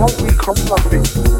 Funky come Get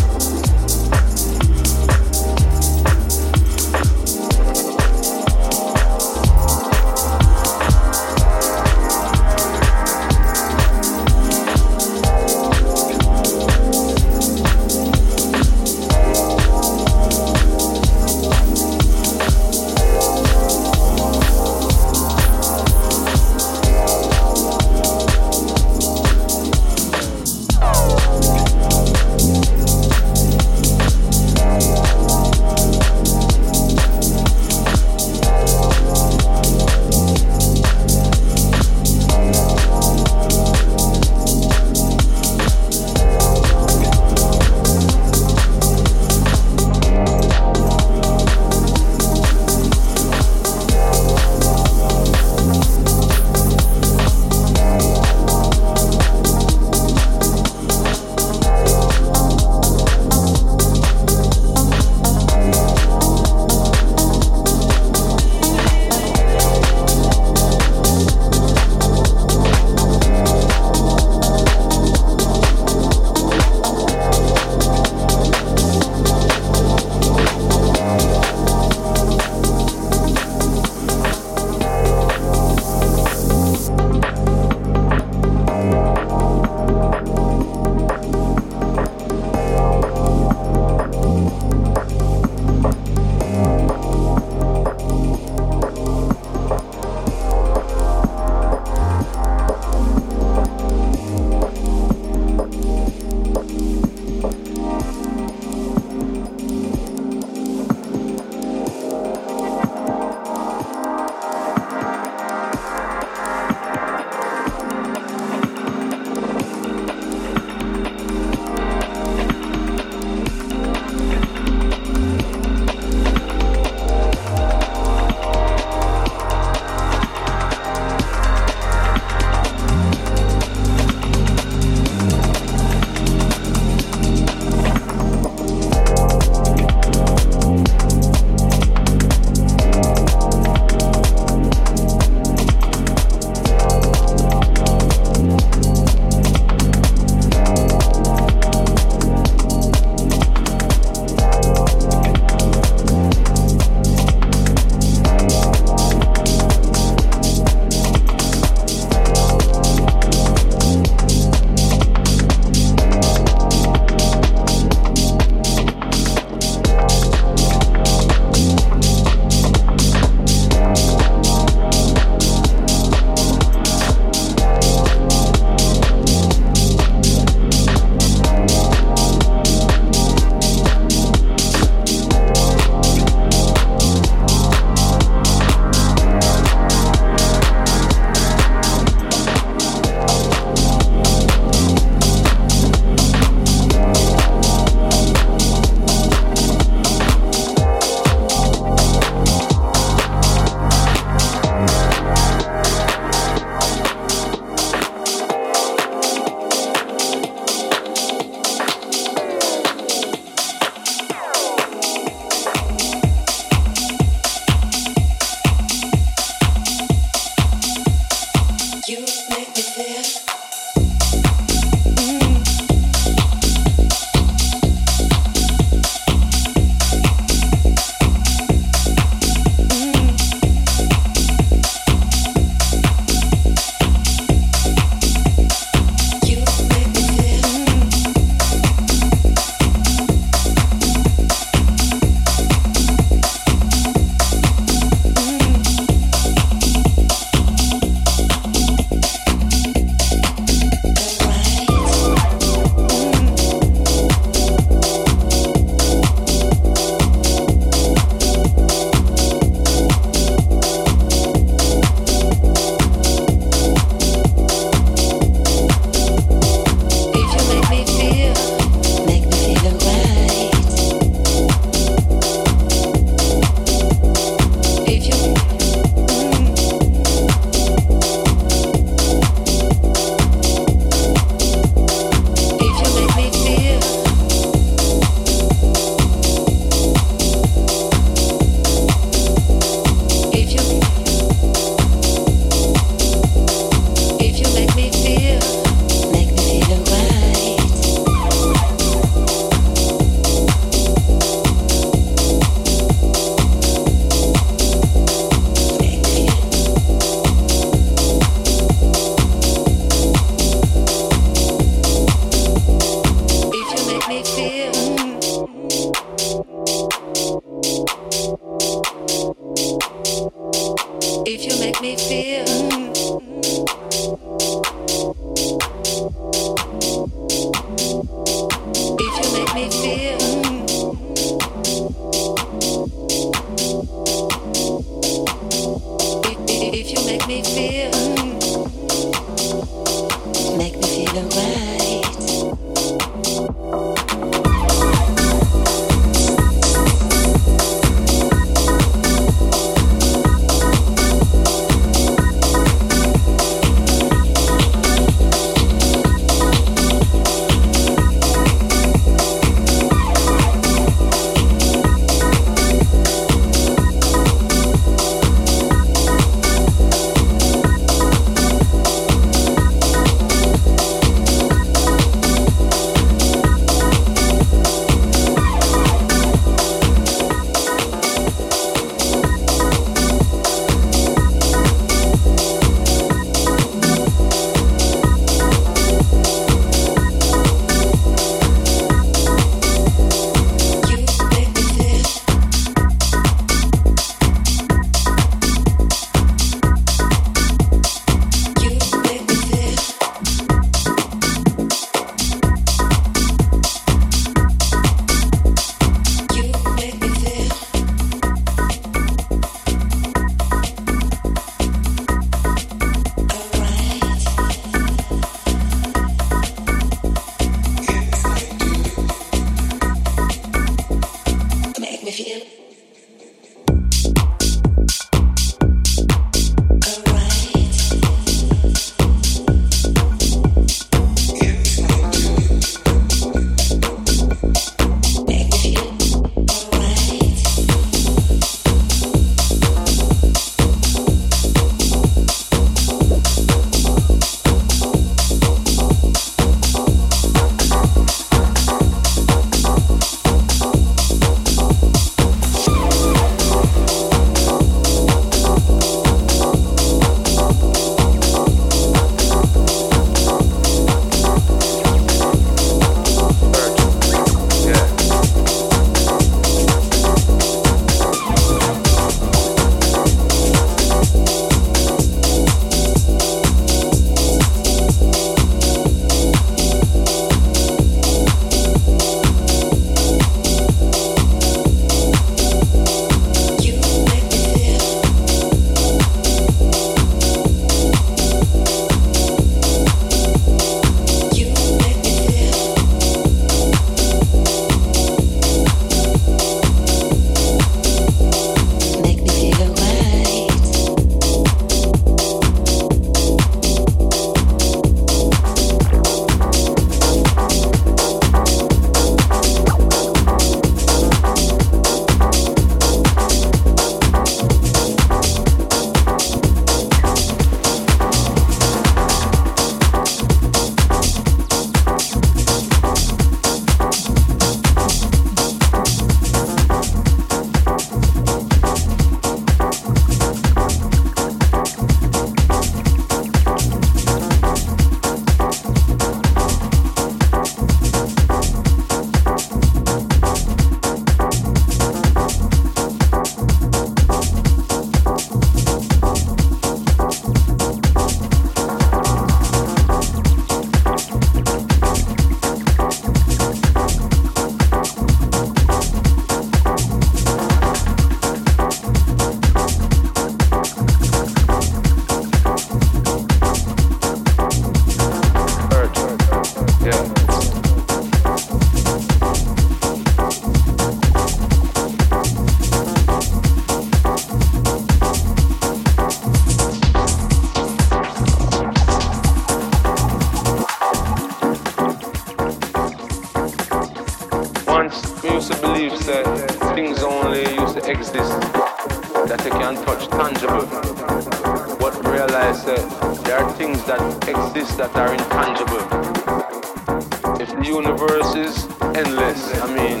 If the universe is endless, I mean,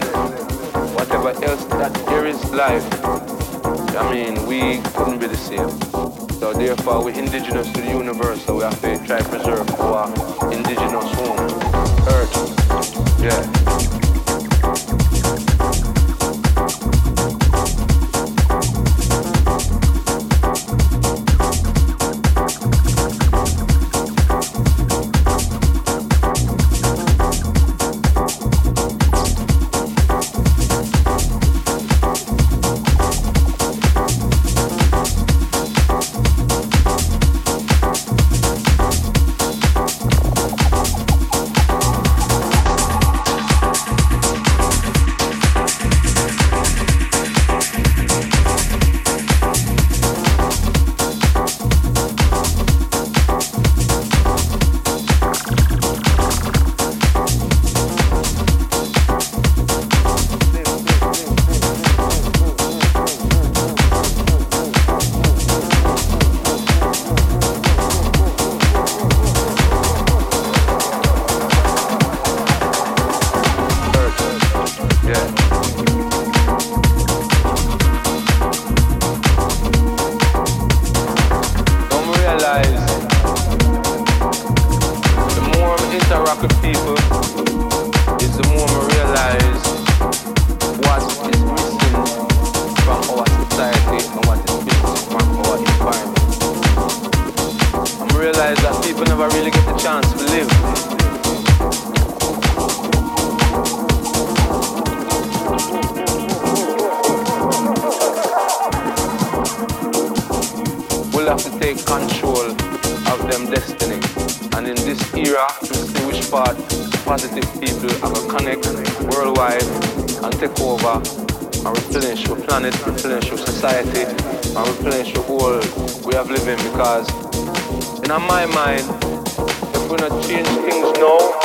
whatever else that there is life, I mean, we couldn't be the same. So therefore, we're indigenous to the universe, so we have to try to preserve our indigenous home, Earth. Yeah. take control of them destiny. And in this era, we see which part positive people are a connect worldwide and take over and replenish your planet, replenish your society, and replenish your whole way of living because in my mind, if we're not change things now,